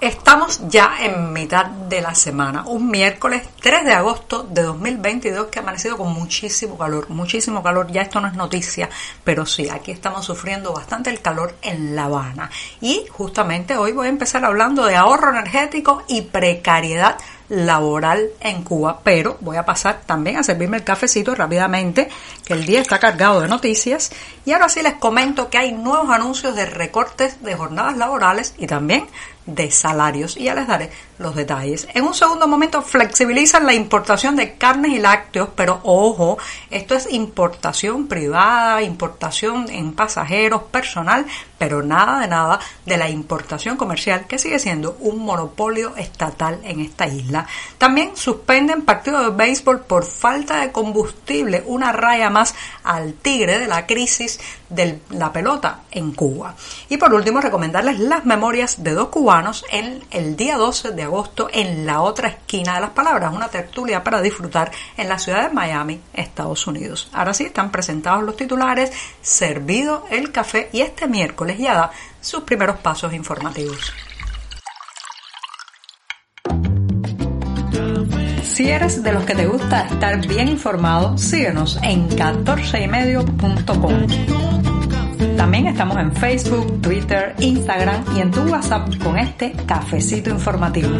Estamos ya en mitad de la semana, un miércoles 3 de agosto de 2022 que ha amanecido con muchísimo calor, muchísimo calor, ya esto no es noticia, pero sí, aquí estamos sufriendo bastante el calor en La Habana. Y justamente hoy voy a empezar hablando de ahorro energético y precariedad laboral en Cuba, pero voy a pasar también a servirme el cafecito rápidamente, que el día está cargado de noticias. Y ahora sí les comento que hay nuevos anuncios de recortes de jornadas laborales y también de salarios y ya les daré los detalles. En un segundo momento flexibilizan la importación de carnes y lácteos, pero ojo, esto es importación privada, importación en pasajeros, personal, pero nada de nada de la importación comercial que sigue siendo un monopolio estatal en esta isla. También suspenden partidos de béisbol por falta de combustible, una raya más al tigre de la crisis de la pelota en Cuba. Y por último, recomendarles las memorias de dos cubanos en el día 12 de agosto en la otra esquina de las palabras, una tertulia para disfrutar en la ciudad de Miami, Estados Unidos. Ahora sí, están presentados los titulares, servido el café y este miércoles ya da sus primeros pasos informativos. Si eres de los que te gusta estar bien informado, síguenos en 14ymedio.com. También estamos en Facebook, Twitter, Instagram y en tu WhatsApp con este cafecito informativo.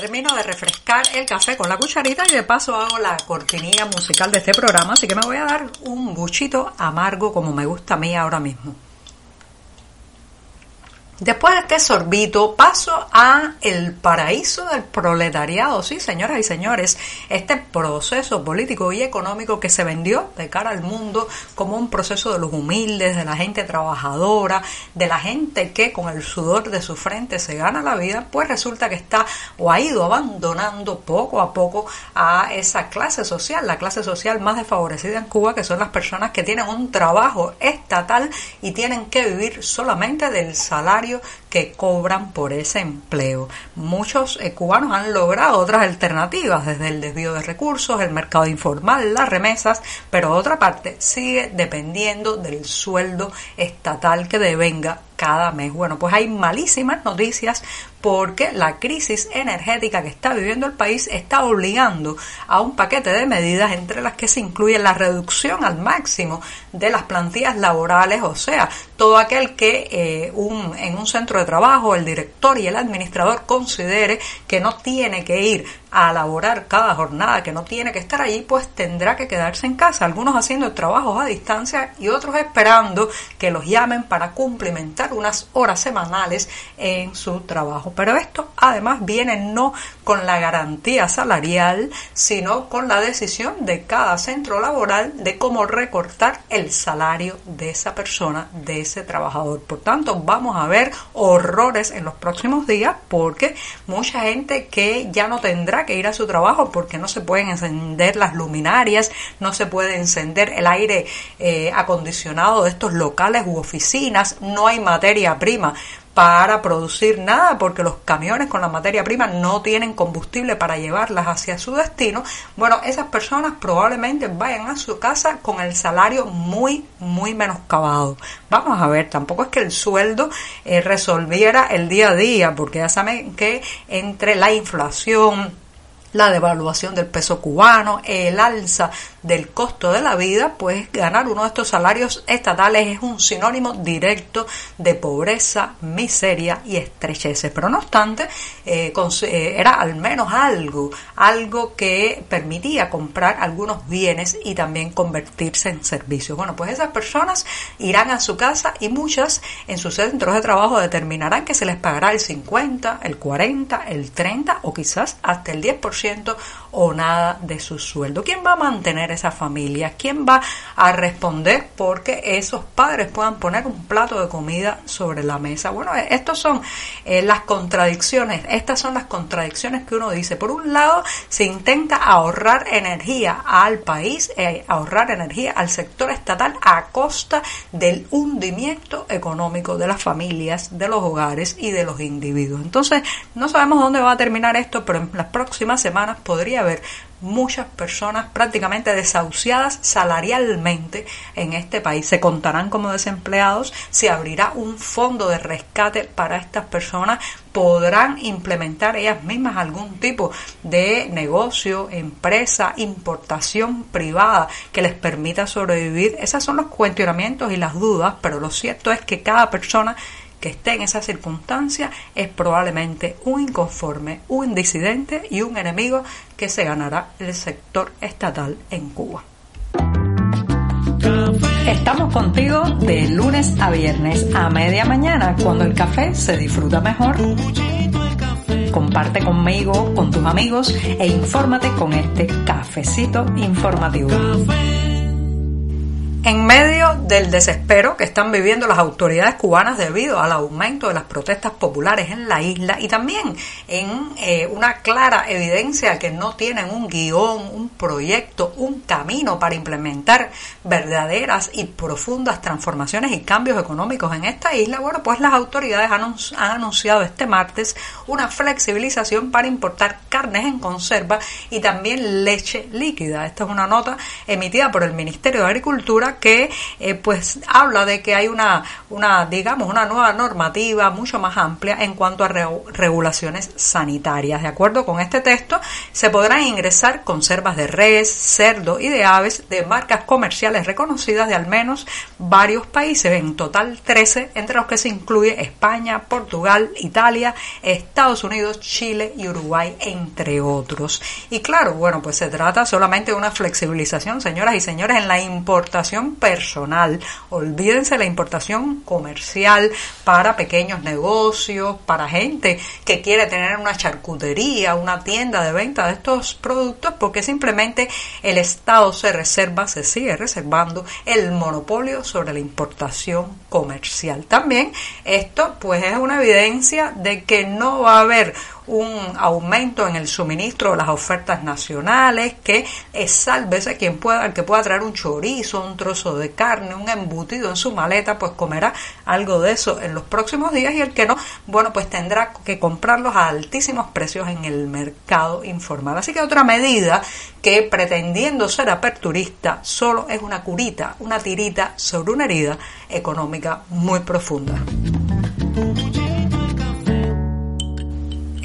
Termino de refrescar el café con la cucharita y de paso hago la cortinilla musical de este programa, así que me voy a dar un buchito amargo como me gusta a mí ahora mismo. Después de este sorbito paso a el paraíso del proletariado, sí, señoras y señores, este proceso político y económico que se vendió de cara al mundo como un proceso de los humildes, de la gente trabajadora, de la gente que con el sudor de su frente se gana la vida, pues resulta que está o ha ido abandonando poco a poco a esa clase social, la clase social más desfavorecida en Cuba, que son las personas que tienen un trabajo estatal y tienen que vivir solamente del salario necesario que cobran por ese empleo. Muchos eh, cubanos han logrado otras alternativas, desde el desvío de recursos, el mercado informal, las remesas, pero otra parte sigue dependiendo del sueldo estatal que devenga cada mes. Bueno, pues hay malísimas noticias porque la crisis energética que está viviendo el país está obligando a un paquete de medidas entre las que se incluye la reducción al máximo de las plantillas laborales, o sea, todo aquel que eh, un, en un centro de trabajo el director y el administrador considere que no tiene que ir a laborar cada jornada, que no tiene que estar allí, pues tendrá que quedarse en casa, algunos haciendo trabajos a distancia y otros esperando que los llamen para cumplimentar unas horas semanales en su trabajo. Pero esto además viene no con la garantía salarial, sino con la decisión de cada centro laboral de cómo recortar el salario de esa persona, de ese trabajador. Por tanto, vamos a ver horrores en los próximos días porque mucha gente que ya no tendrá que ir a su trabajo porque no se pueden encender las luminarias, no se puede encender el aire eh, acondicionado de estos locales u oficinas, no hay materia prima para producir nada porque los camiones con la materia prima no tienen combustible para llevarlas hacia su destino, bueno, esas personas probablemente vayan a su casa con el salario muy, muy menoscabado. Vamos a ver, tampoco es que el sueldo eh, resolviera el día a día, porque ya saben que entre la inflación, la devaluación del peso cubano, el alza del costo de la vida, pues ganar uno de estos salarios estatales es un sinónimo directo de pobreza, miseria y estrecheces. Pero no obstante, eh, eh, era al menos algo, algo que permitía comprar algunos bienes y también convertirse en servicios. Bueno, pues esas personas irán a su casa y muchas en sus centros de trabajo determinarán que se les pagará el 50, el 40, el 30 o quizás hasta el 10% o nada de su sueldo. ¿Quién va a mantener esa familia? ¿Quién va a responder porque esos padres puedan poner un plato de comida sobre la mesa? Bueno, eh, estas son eh, las contradicciones, estas son las contradicciones que uno dice. Por un lado, se intenta ahorrar energía al país, eh, ahorrar energía al sector estatal a costa del hundimiento económico de las familias, de los hogares y de los individuos. Entonces, no sabemos dónde va a terminar esto, pero en las próximas semanas podría haber muchas personas prácticamente desahuciadas salarialmente en este país. Se contarán como desempleados, se abrirá un fondo de rescate para estas personas, podrán implementar ellas mismas algún tipo de negocio, empresa, importación privada que les permita sobrevivir. Esos son los cuestionamientos y las dudas, pero lo cierto es que cada persona que esté en esa circunstancia es probablemente un inconforme, un disidente y un enemigo que se ganará el sector estatal en Cuba. Estamos contigo de lunes a viernes a media mañana cuando el café se disfruta mejor. Comparte conmigo, con tus amigos e infórmate con este cafecito informativo. En medio del desespero que están viviendo las autoridades cubanas debido al aumento de las protestas populares en la isla y también en eh, una clara evidencia que no tienen un guion, un proyecto, un camino para implementar verdaderas y profundas transformaciones y cambios económicos en esta isla, bueno, pues las autoridades han, han anunciado este martes una flexibilización para importar carnes en conserva y también leche líquida. Esta es una nota emitida por el Ministerio de Agricultura que eh, pues habla de que hay una, una, digamos, una nueva normativa mucho más amplia en cuanto a regulaciones sanitarias. De acuerdo con este texto, se podrán ingresar conservas de res, cerdo y de aves de marcas comerciales reconocidas de al menos varios países, en total 13, entre los que se incluye España, Portugal, Italia, Estados Unidos, Chile y Uruguay, entre otros. Y claro, bueno, pues se trata solamente de una flexibilización, señoras y señores, en la importación personal. Olvídense la importación comercial para pequeños negocios, para gente que quiere tener una charcutería, una tienda de venta de estos productos, porque simplemente el Estado se reserva, se sigue reservando el monopolio sobre la importación comercial. También esto pues es una evidencia de que no va a haber un aumento en el suministro de las ofertas nacionales, que es sálvese quien pueda, que pueda traer un chorizo, un trozo de carne, un embutido en su maleta, pues comerá algo de eso en los próximos días y el que no, bueno, pues tendrá que comprarlos a altísimos precios en el mercado informal. Así que otra medida que pretendiendo ser aperturista solo es una curita, una tirita sobre una herida económica muy profunda.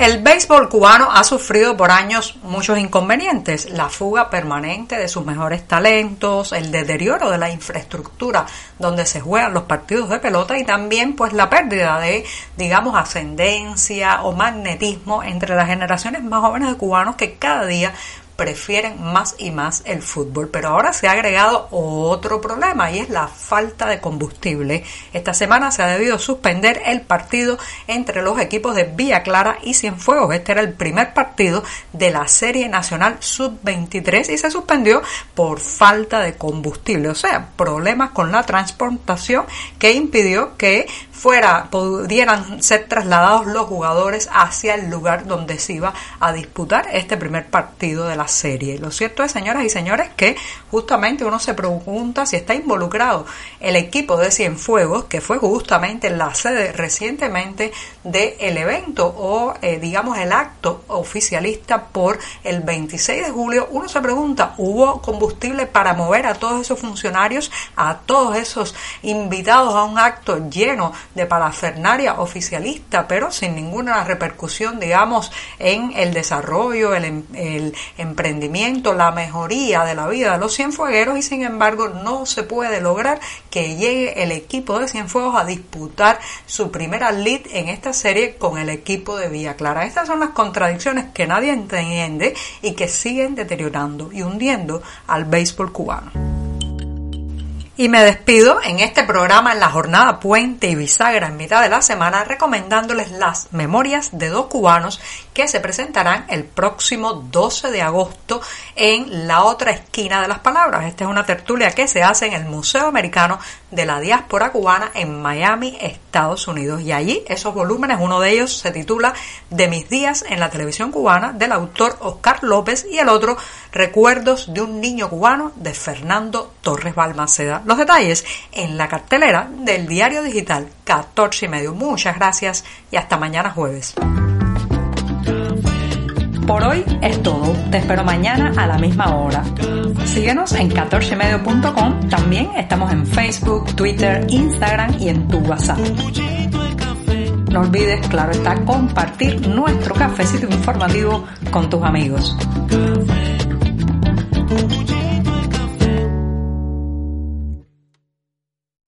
El béisbol cubano ha sufrido por años muchos inconvenientes, la fuga permanente de sus mejores talentos, el deterioro de la infraestructura donde se juegan los partidos de pelota y también pues la pérdida de digamos ascendencia o magnetismo entre las generaciones más jóvenes de cubanos que cada día prefieren más y más el fútbol. Pero ahora se ha agregado otro problema y es la falta de combustible. Esta semana se ha debido suspender el partido entre los equipos de Villa Clara y Cienfuegos. Este era el primer partido de la Serie Nacional Sub-23 y se suspendió por falta de combustible. O sea, problemas con la transportación que impidió que fuera pudieran ser trasladados los jugadores hacia el lugar donde se iba a disputar este primer partido de la serie. Lo cierto es, señoras y señores, que justamente uno se pregunta si está involucrado el equipo de Cienfuegos, que fue justamente la sede recientemente del evento o eh, digamos el acto oficialista por el 26 de julio. Uno se pregunta, ¿hubo combustible para mover a todos esos funcionarios, a todos esos invitados a un acto lleno de parafernaria oficialista, pero sin ninguna repercusión, digamos, en el desarrollo, el, em, el emprendimiento, la mejoría de la vida de los cienfuegueros y sin embargo no se puede lograr que llegue el equipo de Cienfuegos a disputar su primera lead en esta serie con el equipo de Villa Clara. Estas son las contradicciones que nadie entiende y que siguen deteriorando y hundiendo al béisbol cubano. Y me despido en este programa en la jornada puente y bisagra en mitad de la semana recomendándoles las memorias de dos cubanos que se presentarán el próximo 12 de agosto en la otra esquina de las palabras. Esta es una tertulia que se hace en el Museo Americano de la Diáspora Cubana en Miami, Estados Unidos. Y allí esos volúmenes, uno de ellos se titula De mis días en la televisión cubana del autor Oscar López y el otro Recuerdos de un niño cubano de Fernando Torres Balmaceda. Los detalles en la cartelera del diario digital 14 y medio. Muchas gracias y hasta mañana jueves. Por hoy es todo. Te espero mañana a la misma hora. Síguenos en 14medio.com. También estamos en Facebook, Twitter, Instagram y en tu WhatsApp. No olvides, claro está, compartir nuestro cafecito informativo con tus amigos.